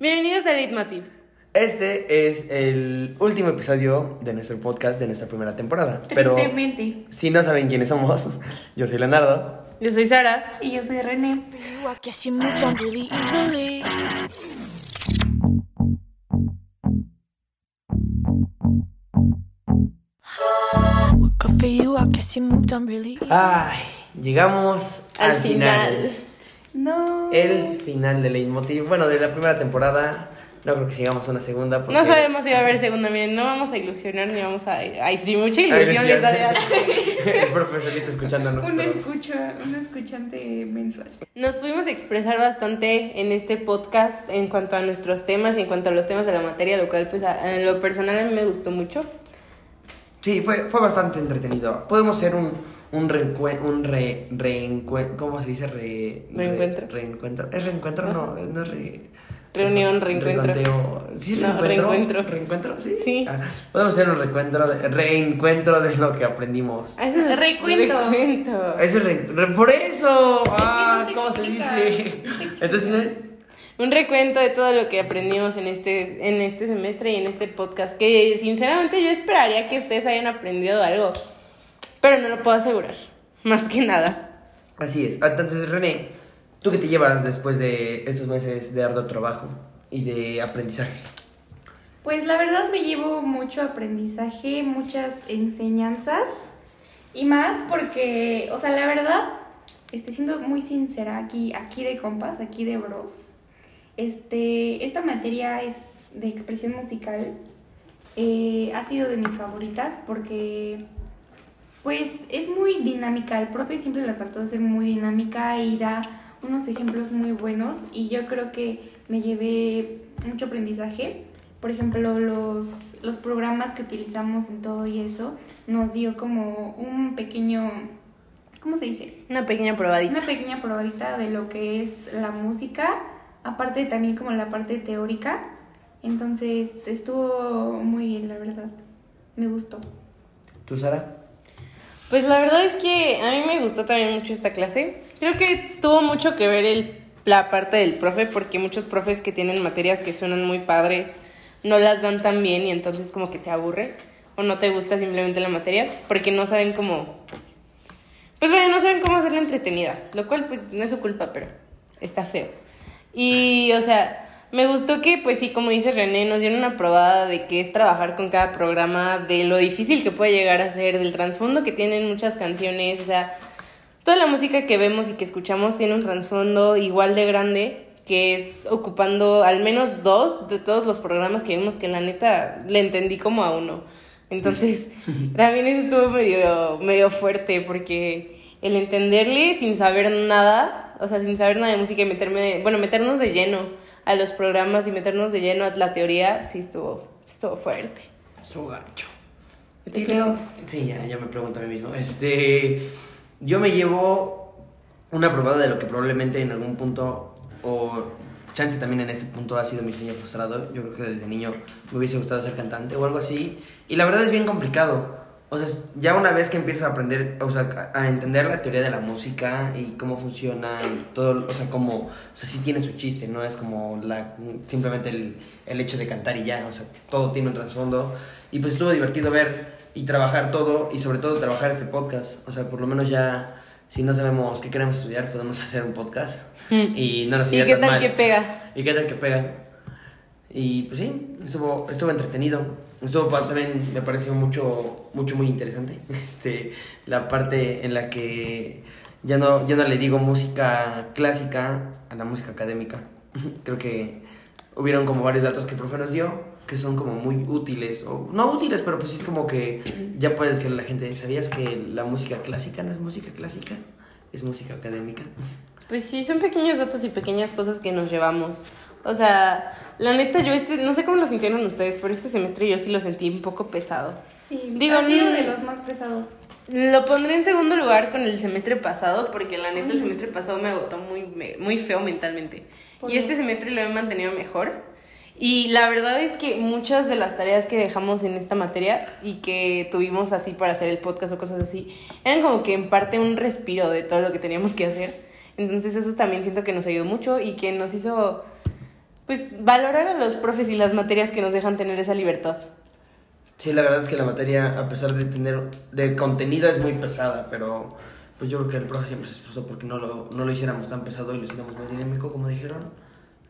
Bienvenidos a Leitmotiv. Este es el último episodio de nuestro podcast de nuestra primera temporada. Pero Tristemente. si no saben quiénes somos, yo soy Leonardo. Yo soy Sara. Y yo soy René. Ay, llegamos al, Al final. No. El final de Leitmotiv. Bueno, de la primera temporada. No creo que sigamos una segunda. Porque... No sabemos si va a haber segunda, miren, no vamos a ilusionar ni vamos a... Ay, sí, mucha ilusión les da de El profesorito escuchándonos. Un pero- escucha, un escuchante mensual. Nos pudimos expresar bastante en este podcast en cuanto a nuestros temas y en cuanto a los temas de la materia, lo cual, pues, a, en lo personal a mí me gustó mucho. Sí, fue, fue bastante entretenido. Podemos hacer un, un reencuentro, un re, reencue- ¿cómo se dice? Re, re- Reencuentro. reencuentro. ¿Es reencuentro? No, no es re... Reunión, reencuentro. ¿Sí es No, reencuentro? reencuentro. ¿Reencuentro? Sí. Sí. Ah, podemos hacer un reencuentro de, reencuentro de lo que aprendimos. Ah, es Recuento. recuento. Eso es re- re- por eso. Ah, no ¿cómo se dice? Entonces, ¿eh? Un recuento de todo lo que aprendimos en este, en este semestre y en este podcast. Que sinceramente yo esperaría que ustedes hayan aprendido algo. Pero no lo puedo asegurar. Más que nada. así es. Ah, Entonces, René, ¿tú qué te llevas después de estos meses de arduo trabajo y de aprendizaje? Pues la verdad me llevo mucho aprendizaje, muchas enseñanzas y más porque, o sea, la verdad, estoy siendo muy sincera aquí, aquí de compas, aquí de bros. Este, esta materia es de expresión musical. eh, ha sido de mis favoritas porque, pues, es muy dinámica. El profe siempre la trató de ser muy dinámica y da unos ejemplos muy buenos y yo creo que me llevé mucho aprendizaje. Por ejemplo, los, los programas que utilizamos en todo y eso nos dio como un pequeño, ¿cómo se dice? Una pequeña probadita. Una pequeña probadita de lo que es la música, aparte también como la parte teórica. Entonces estuvo muy bien, la verdad. Me gustó. ¿Tú, Sara? Pues la verdad es que a mí me gustó también mucho esta clase. Creo que tuvo mucho que ver el, la parte del profe, porque muchos profes que tienen materias que suenan muy padres no las dan tan bien y entonces como que te aburre o no te gusta simplemente la materia porque no saben cómo... Pues bueno, no saben cómo hacerla entretenida, lo cual pues no es su culpa, pero está feo. Y o sea, me gustó que pues sí, como dice René, nos dieron una probada de qué es trabajar con cada programa, de lo difícil que puede llegar a ser, del trasfondo que tienen muchas canciones, o sea, toda la música que vemos y que escuchamos tiene un trasfondo igual de grande que es ocupando al menos dos de todos los programas que vimos que la neta le entendí como a uno. Entonces, también eso estuvo medio, medio fuerte porque el entenderle sin saber nada, o sea, sin saber nada de música y meterme, bueno, meternos de lleno a los programas y meternos de lleno a la teoría, sí estuvo, estuvo fuerte. Su gancho. ¿Y tú qué opinas? Sí, ya, ya me pregunto a mí mismo. Este, yo me llevo una probada de lo que probablemente en algún punto, o chance también en este punto ha sido mi sueño frustrado. Yo creo que desde niño me hubiese gustado ser cantante o algo así. Y la verdad es bien complicado. O sea, ya una vez que empiezas a aprender, o sea, a entender la teoría de la música y cómo funciona y todo, o sea, como, o sea, sí tiene su chiste, no es como la, simplemente el, el hecho de cantar y ya, o sea, todo tiene un trasfondo. Y pues estuvo divertido ver y trabajar todo y sobre todo trabajar este podcast. O sea, por lo menos ya, si no sabemos qué queremos estudiar, podemos hacer un podcast Mm. y no nos ¿Y qué tal mal. que pega? ¿Y qué tal que pega? Y pues sí, estuvo, estuvo entretenido. Estuvo también, me pareció mucho, mucho, muy interesante. Este, la parte en la que ya no, ya no le digo música clásica a la música académica. Creo que hubieron como varios datos que el profe nos dio que son como muy útiles, o no útiles, pero pues es como que ya puedes decirle a la gente, ¿sabías que la música clásica no es música clásica? Es música académica. Pues sí, son pequeños datos y pequeñas cosas que nos llevamos. O sea, la neta, yo este, no sé cómo lo sintieron ustedes, pero este semestre yo sí lo sentí un poco pesado. Sí, Digo, ha sido no- de los más pesados. Lo pondré en segundo lugar con el semestre pasado, porque la neta el semestre pasado me agotó muy, muy feo mentalmente. Y este semestre lo he mantenido mejor. Y la verdad es que muchas de las tareas que dejamos en esta materia y que tuvimos así para hacer el podcast o cosas así, eran como que en parte un respiro de todo lo que teníamos que hacer. Entonces eso también siento que nos ayudó mucho y que nos hizo pues valorar a los profes y las materias que nos dejan tener esa libertad. Sí, la verdad es que la materia, a pesar de tener de contenido, es muy pesada, pero pues yo creo que el profe siempre se esforzó porque no lo, no lo hiciéramos tan pesado y lo hiciéramos más dinámico, como dijeron.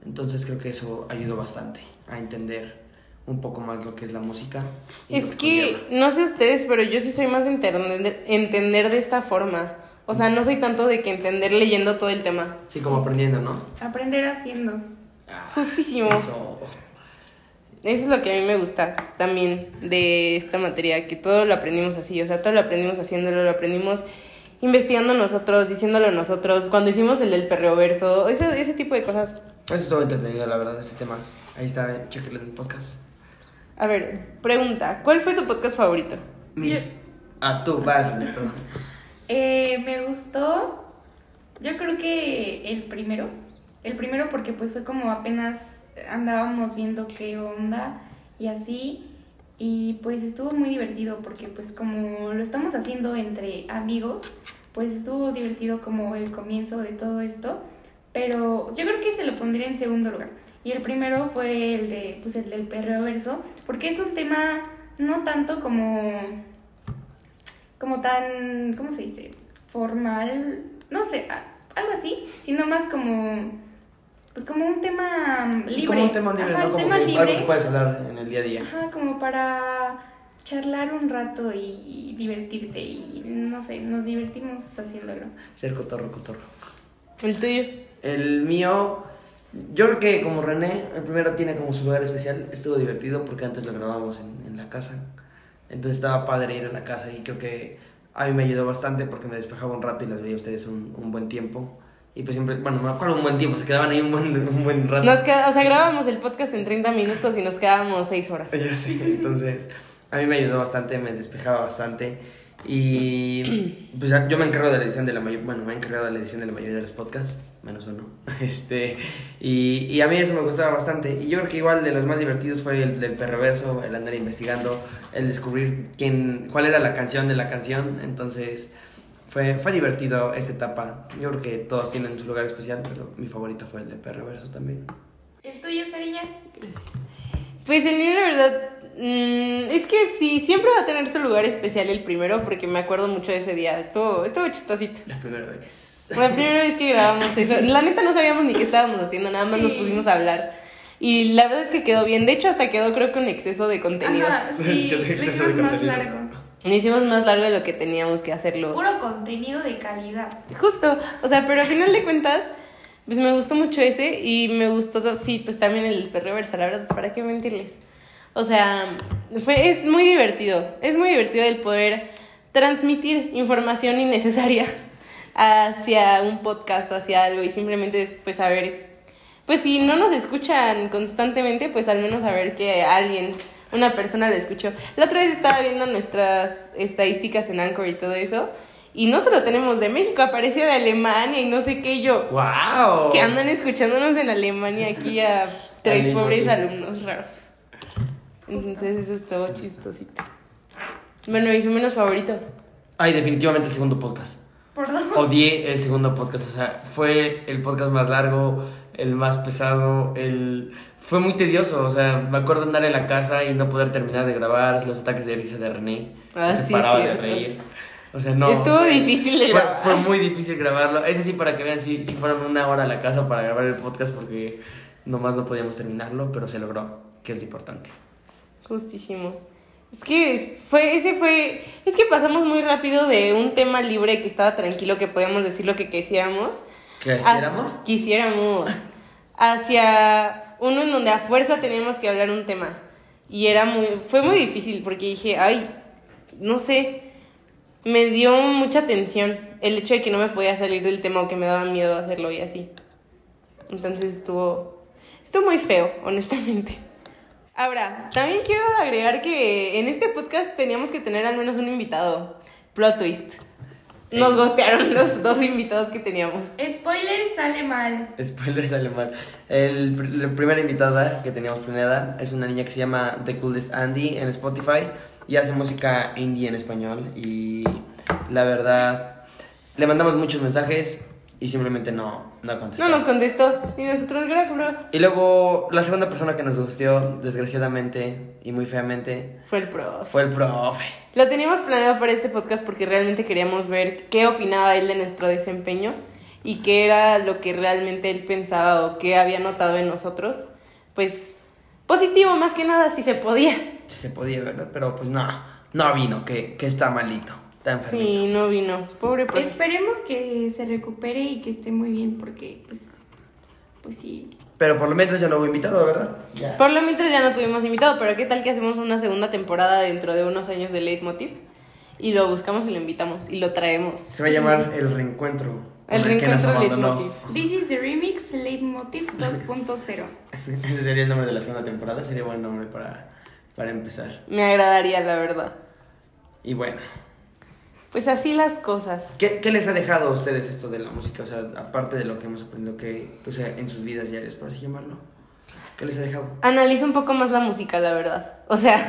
Entonces creo que eso ayudó bastante a entender un poco más lo que es la música. Es que, no sé ustedes, pero yo sí soy más de entender, entender de esta forma. O sea, no soy tanto de que entender leyendo todo el tema. Sí, como aprendiendo, ¿no? Aprender haciendo. Justísimo. Eso. Eso es lo que a mí me gusta también de esta materia, que todo lo aprendimos así, o sea, todo lo aprendimos haciéndolo, lo aprendimos investigando nosotros, diciéndolo nosotros, cuando hicimos el del perreo verso, ese, ese tipo de cosas. Eso estuvo entretenido, la verdad, este tema. Ahí está, eh, chéquenlo en el podcast. A ver, pregunta, ¿cuál fue su podcast favorito? Mi- Yo- tú, vas, René, perdón. Eh, me gustó, yo creo que el primero. El primero porque pues fue como apenas andábamos viendo qué onda y así. Y pues estuvo muy divertido porque pues como lo estamos haciendo entre amigos, pues estuvo divertido como el comienzo de todo esto. Pero yo creo que se lo pondría en segundo lugar. Y el primero fue el de, pues el del perreo verso, porque es un tema no tanto como como tan, ¿cómo se dice? Formal, no sé, algo así, sino más como, pues como un tema libre. Sí, como un tema libre, Ajá, ¿no? un Como tema que libre. algo que puedes hablar en el día a día. Ajá, como para charlar un rato y, divertirte y no sé, nos divertimos haciéndolo. Ser cotorro, cotorro. El tuyo. El mío, yo creo que como René, el primero tiene como su lugar especial. Estuvo divertido porque antes lo grabábamos en, en la casa. Entonces estaba padre ir a la casa y creo que a mí me ayudó bastante porque me despejaba un rato y las veía a ustedes un, un buen tiempo. Y pues siempre, bueno, no acuerdo un buen tiempo, se quedaban ahí un buen, un buen rato. Nos queda, o sea, grabamos el podcast en 30 minutos y nos quedábamos 6 horas. Ya sé, entonces a mí me ayudó bastante, me despejaba bastante. Y pues yo me encargo de la edición de la mayoría, bueno, me he encargado de la edición de la mayoría de los podcasts, menos uno. Este, y, y a mí eso me gustaba bastante. Y yo creo que igual de los más divertidos fue el del perroverso, el andar investigando, el descubrir quién, cuál era la canción de la canción. Entonces fue, fue divertido esta etapa. Yo creo que todos tienen su lugar especial, pero mi favorito fue el de perroverso también. ¿El tuyo, Sariña? Pues el mío, la verdad, mm, es que sí, siempre va a tener su lugar especial el primero, porque me acuerdo mucho de ese día. Estuvo, estuvo chistosito. La primera vez. La primera vez que grabamos eso. La neta no sabíamos ni qué estábamos haciendo, nada más nos Sí. pusimos a hablar. Y la verdad es que quedó bien. De hecho, hasta quedó creo que un exceso de contenido. Ajá, sí, de exceso de más contenido. largo. Lo hicimos más largo de lo que teníamos que hacerlo. Puro contenido de calidad. Justo, o sea, pero al final de cuentas, pues me gustó mucho ese y me gustó, sí, pues también el perro versa, la verdad, ¿para qué mentirles? O sea, fue, es muy divertido, es muy divertido el poder transmitir información innecesaria hacia un podcast o hacia algo y simplemente pues saber, pues si no nos escuchan constantemente, pues al menos saber que alguien, una persona lo escuchó. La otra vez estaba viendo nuestras estadísticas en Anchor y todo eso. Y no solo tenemos de México, apareció de Alemania y no sé qué y yo. ¡Wow! Que andan escuchándonos en Alemania aquí a tres Alemania. pobres alumnos raros. Entonces eso es todo chistosito. Bueno, ¿y su menos favorito? Ay, definitivamente el segundo podcast. Por dos. Odié el segundo podcast, o sea, fue el podcast más largo, el más pesado, el... Fue muy tedioso, o sea, me acuerdo andar en la casa y no poder terminar de grabar los ataques de risa de René. Ah, se sí, paraba de reír. O sea, no. Estuvo fue- difícil de fue, grabar. fue muy difícil grabarlo. Ese sí, para que vean, si, si fueron una hora a la casa para grabar el podcast porque nomás no podíamos terminarlo, pero se logró, que es lo importante. Justísimo. Es que fue, ese fue, es que pasamos muy rápido de un tema libre que estaba tranquilo, que podíamos decir lo que quisiéramos. ¿Qué hacia- hiciéramos? Quisiéramos. Hacia uno en donde a fuerza teníamos que hablar un tema. Y era muy, fue muy difícil porque dije, ay, no sé, me dio mucha tensión el hecho de que no me podía salir del tema o que me daba miedo hacerlo y así. Entonces estuvo, estuvo muy feo, honestamente. Ahora, también quiero agregar que en este podcast teníamos que tener al menos un invitado. Plot twist. Nos gostearon los dos invitados que teníamos. Spoiler sale mal. Spoiler sale mal. El, la primera invitada que teníamos planeada es una niña que se llama The Coolest Andy en Spotify y hace música indie en español. Y la verdad, le mandamos muchos mensajes, y simplemente no, no contestó. No nos contestó. Y nosotros, gracias, bro. Y luego la segunda persona que nos gustó, desgraciadamente y muy feamente, Fue el profe. fue el profe. Lo teníamos planeado para este podcast porque realmente queríamos ver qué opinaba él de nuestro desempeño y qué era lo que realmente él pensaba o qué había notado en nosotros. Pues positivo más que nada, si se podía. Si se podía, ¿verdad? Pero pues no, no vino, que, que está malito, Sí, no vino. Pobre profe. Esperemos que se recupere y que esté muy bien porque pues pues sí. Pero por lo menos ya no hubo invitado, ¿verdad? Ya. Por lo mientras ya no tuvimos invitado, pero ¿qué tal que hacemos una segunda temporada dentro de unos años de Leitmotiv? Y lo buscamos y lo invitamos y lo traemos. Se va a llamar El Reencuentro. El reencuentro. Leitmotiv. This is the remix Leitmotiv 2.0. Ese sería el nombre de la segunda temporada, sería buen nombre para, para empezar. Me agradaría, la verdad. Y bueno, Pues así las cosas. ¿qué, qué les ha dejado a ustedes esto de la música? O sea, aparte de lo que hemos aprendido que, o sea, en sus vidas diarias, por así llamarlo. ¿Qué les ha dejado? Analizo un poco más la música, la verdad. O sea,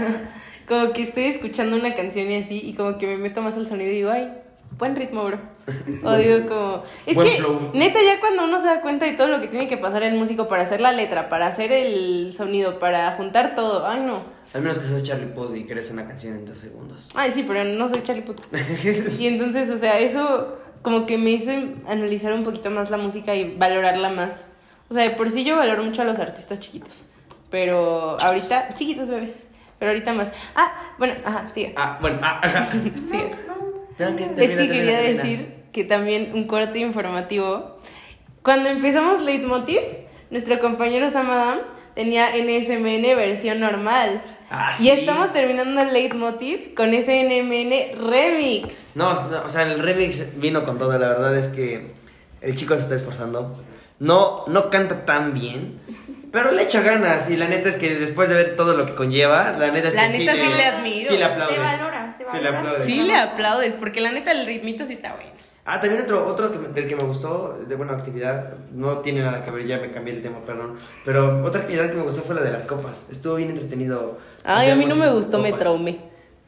como que estoy escuchando una canción y así, y como que me meto más al sonido y digo, ay, buen ritmo, bro. O digo como... Es Buen que, flow. neta, ya cuando uno se da cuenta de todo lo que tiene que pasar el músico para hacer la letra, para hacer el sonido, para juntar todo, ay, no. Al menos que seas Charlie Puth y crees una canción en dos segundos. Ay, sí, pero no soy Charlie Puth. Y entonces, o sea, eso como que me hizo analizar un poquito más la música y valorarla más. O sea, de por sí yo valoro mucho a los artistas chiquitos. Pero ahorita, chiquitos bebés. Pero ahorita más. Ah, bueno, ajá, sigue. Ah, bueno, ah, ajá. sigue. No, no. Es que quería decir que también un corte informativo. Cuando empezamos Leitmotiv, nuestro compañero Sam Adam tenía NSMN versión normal. Ah, y sí. estamos terminando el Leitmotiv con ese NMN Remix. No, no, o sea, el remix vino con todo. La verdad es que el chico se está esforzando. No, no canta tan bien, pero le echa ganas. Y la neta es que después de ver todo lo que conlleva, la neta es La que neta sí le, le admiro. Sí le aplaudes. Se valora, se Sí le valora. aplaudes. Sí le aplaudes, porque la neta el ritmito sí está bueno. Ah, también otro, otro que me- del que me gustó, de buena actividad, no tiene nada que ver, ya me cambié el tema, perdón. Pero otra actividad que me gustó fue la de las copas. Estuvo bien entretenido. Ay, a mí no me gustó, me copas. traumé.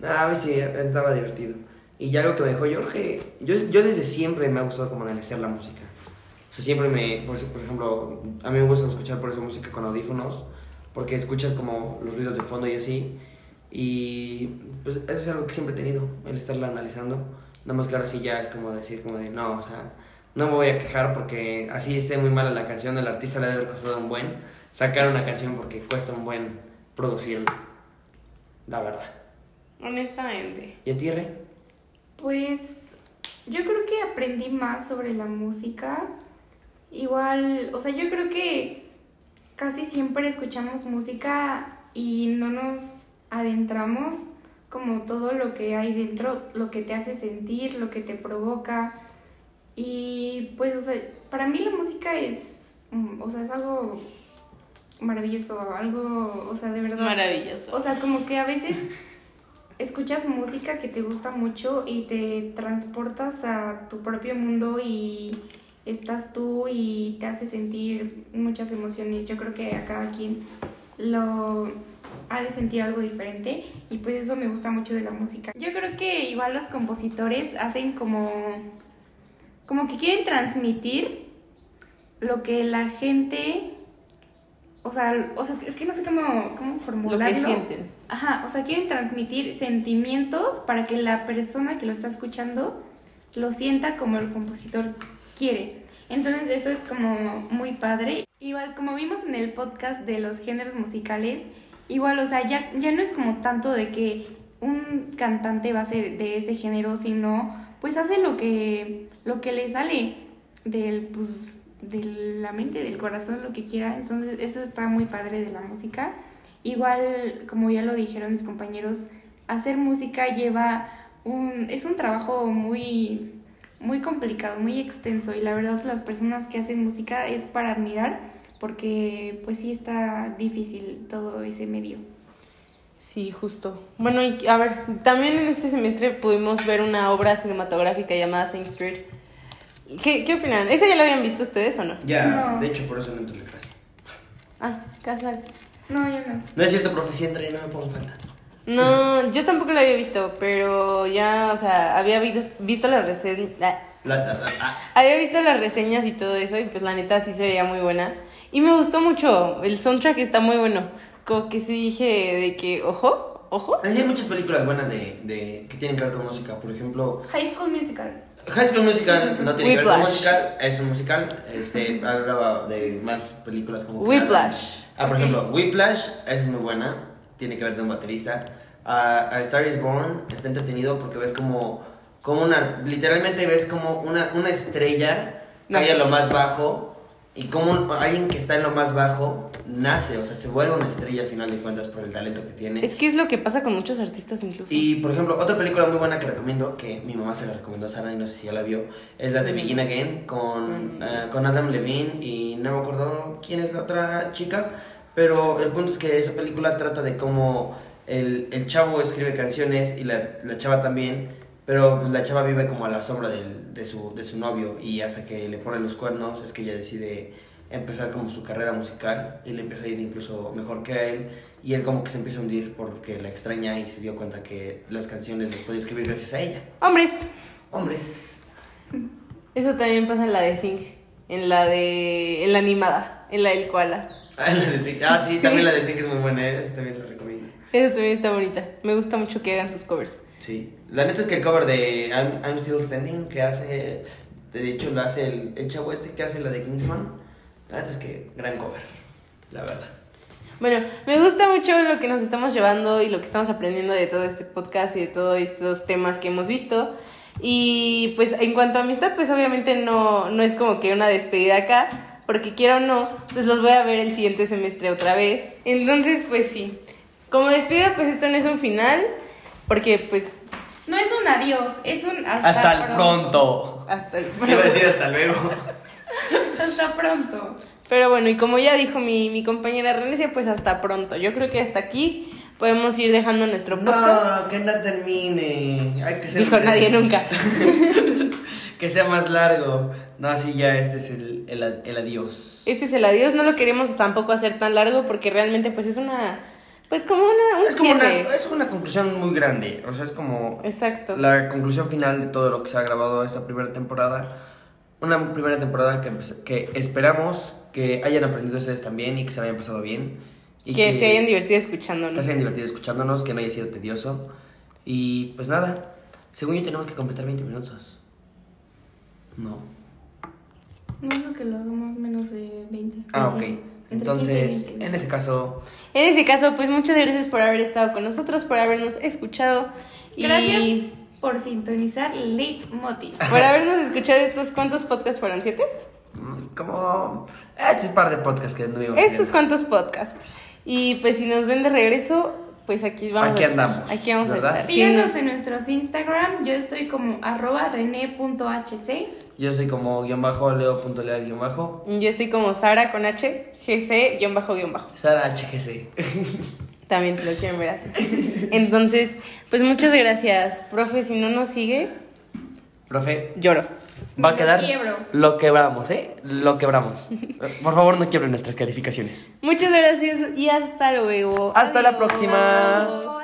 Ah, a mí sí, estaba divertido. Y ya algo que me dejó Jorge, yo, yo desde siempre me ha gustado como analizar la música. O sea, siempre me, por, por ejemplo, a mí me gusta escuchar por eso música con audífonos, porque escuchas como los ruidos de fondo y así. Y pues eso es algo que siempre he tenido, el estarla analizando. Nada más que ahora sí ya es como decir, como de, no, o sea, no me voy a quejar porque así esté muy mala la canción, el artista le debe haber costado un buen sacar una canción porque cuesta un buen producirla. La verdad. Honestamente. ¿Y a ti, Rey? Pues yo creo que aprendí más sobre la música. Igual, o sea, yo creo que casi siempre escuchamos música y no nos adentramos como todo lo que hay dentro, lo que te hace sentir, lo que te provoca. Y pues, o sea, para mí la música es, mm, o sea, es algo maravilloso, algo, o sea, de verdad. Maravilloso. O sea, como que a veces escuchas música que te gusta mucho y te transportas a tu propio mundo y estás tú y te hace sentir muchas emociones. Yo creo que a cada quien lo ha de sentir algo diferente y pues eso me gusta mucho de la música. Yo creo que igual los compositores hacen como como que quieren transmitir lo que la gente o sea, o sea, es que no sé cómo, cómo Lo formularlo. que sienten. Ajá, o sea, quieren transmitir sentimientos para que la persona que lo está escuchando lo sienta como el compositor quiere. Entonces eso es como muy padre. Igual como vimos en el podcast de los géneros musicales, igual, o sea, ya, ya no es como tanto de que un cantante va a ser de ese género, sino pues hace lo que, lo que le sale del, pues, de la mente, del corazón, lo que quiera. Entonces eso está muy padre de la música. Igual, como ya lo dijeron mis compañeros, hacer música lleva un... es un trabajo muy, muy complicado, muy extenso y la verdad las personas que hacen música es para admirar porque pues sí está difícil todo ese medio. Sí, justo. Bueno, y a ver, también en este semestre pudimos ver una obra cinematográfica llamada Sing Street. ¿Qué, ¿Qué opinan? ¿Esa ya la habían visto ustedes o no? Ya, No. de hecho, por eso no entro en la clase. Ah, casual. No, yo no. No es cierto, profe, sí entré, no me pongo falta. No, yo tampoco la había visto, pero ya, o sea, había visto, visto la, resen- ah, Había visto las reseñas y todo eso y pues la neta sí se veía muy buena. Y me gustó mucho, el soundtrack está muy bueno. Como que sí dije de que, ojo, ojo. Hay muchas películas buenas de, de, que tienen que ver con música. Por ejemplo, High School Musical. High School Musical no tiene que ver con Whiplash. musical, es un musical. Este, hablaba de más películas como... Whiplash. Ah, por ejemplo, Whiplash, esa es muy buena. Tiene que ver con un baterista. Ah, A Star is Born está entretenido porque ves como, como una... Literalmente ves como una, una estrella cae a lo más bajo y como alguien que está en lo más bajo nace, o sea, se vuelve una estrella al final de cuentas por el talento que tiene. Es que es lo que pasa con muchos artistas incluso. Y por ejemplo, otra película muy buena que recomiendo, que mi mamá se la recomendó a Sara y no sé si ya la vio, es la de Begin Again con, Mm, eh, con Adam Levine y no me acuerdo quién es la otra chica, pero el punto es que esa película trata de cómo el, el chavo escribe canciones y la, la chava también, pero la chava vive como a la sombra del- de, su, de su novio y hasta que le ponen los cuernos es que ella decide empezar como su carrera musical y le empieza a ir incluso mejor que a él y él como que se empieza a hundir porque la extraña y se dio cuenta que las canciones las podía escribir gracias a ella. Hombres, Hombres. eso también pasa en la de Sing, en la de, en la animada, en la del koala. Ah, la de Sing- ah, sí, Sí. también la de Sing es muy buena, esa también la recomiendo. Esa también está bonita. Me gusta mucho que hagan sus covers. Sí. La neta es que el cover de I'm, I'm Still Standing que hace, de hecho lo hace el, el chavo este que hace la de Kingsman, la neta es que gran cover, la verdad. Bueno, me gusta mucho lo que nos estamos llevando y lo que estamos aprendiendo de todo este podcast y de todos estos temas que hemos visto. Y pues en cuanto a amistad, pues obviamente no, no es como que una despedida acá, porque quiero o no, pues los voy a ver el siguiente semestre otra vez. Entonces, pues sí. Como despedida, pues esto no es un final, porque pues No es un adiós, es un hasta, Hasta el pronto. hasta el Iba a decir hasta luego. Hasta pronto. Pero bueno, y como ya dijo mi, mi compañera Renecia, pues hasta pronto. Yo creo que hasta aquí podemos ir dejando nuestro podcast. No, que no termine. Hay que ser Dijo nadie nunca. que sea más largo. No, así ya este es el, el, el adiós. Este es el adiós, no lo queremos tampoco hacer tan largo porque realmente pues es una, pues como una, un Es como una, es una conclusión muy grande. O sea, es como Exacto. la conclusión final de todo lo que se ha grabado esta primera temporada. Una primera temporada que, que esperamos que hayan aprendido ustedes también y que se hayan pasado bien. Y que, se hayan divertido escuchándonos. que se hayan divertido escuchándonos, que no haya sido tedioso. Y pues nada, según yo tenemos que completar 20 minutos. No. No es que lo hagamos menos de 20. Ah, ok. Entre 15 y Entonces, 20. en ese caso, En ese caso, pues muchas gracias por haber estado con nosotros, por habernos escuchado. Gracias Y por sintonizar Leitmotiv. por habernos escuchado estos, ¿cuántos podcasts fueron? ¿Siete? mm, como... Este es par de podcasts que anduvimos Estos viendo. cuantos podcasts. Y pues si nos ven de regreso, pues aquí vamos Aquí a estar. andamos, Aquí vamos ¿verdad? a estar. Síganos Sí, en nuestros Instagram. Yo estoy como arroba rene.hc. Yo soy como guion bajo, leo.leal guion bajo. Yo estoy como Sara con H, GC, guion bajo, guion bajo. Sara HGC. También si lo quieren ver así. Entonces, pues muchas gracias. Profe, si no nos sigue, Profe, lloro. va a Lo quedar... quiebro. Lo quebramos, ¿eh? Lo quebramos. Por favor, no quiebren nuestras calificaciones. Muchas gracias y hasta luego. Hasta la próxima. Adiós.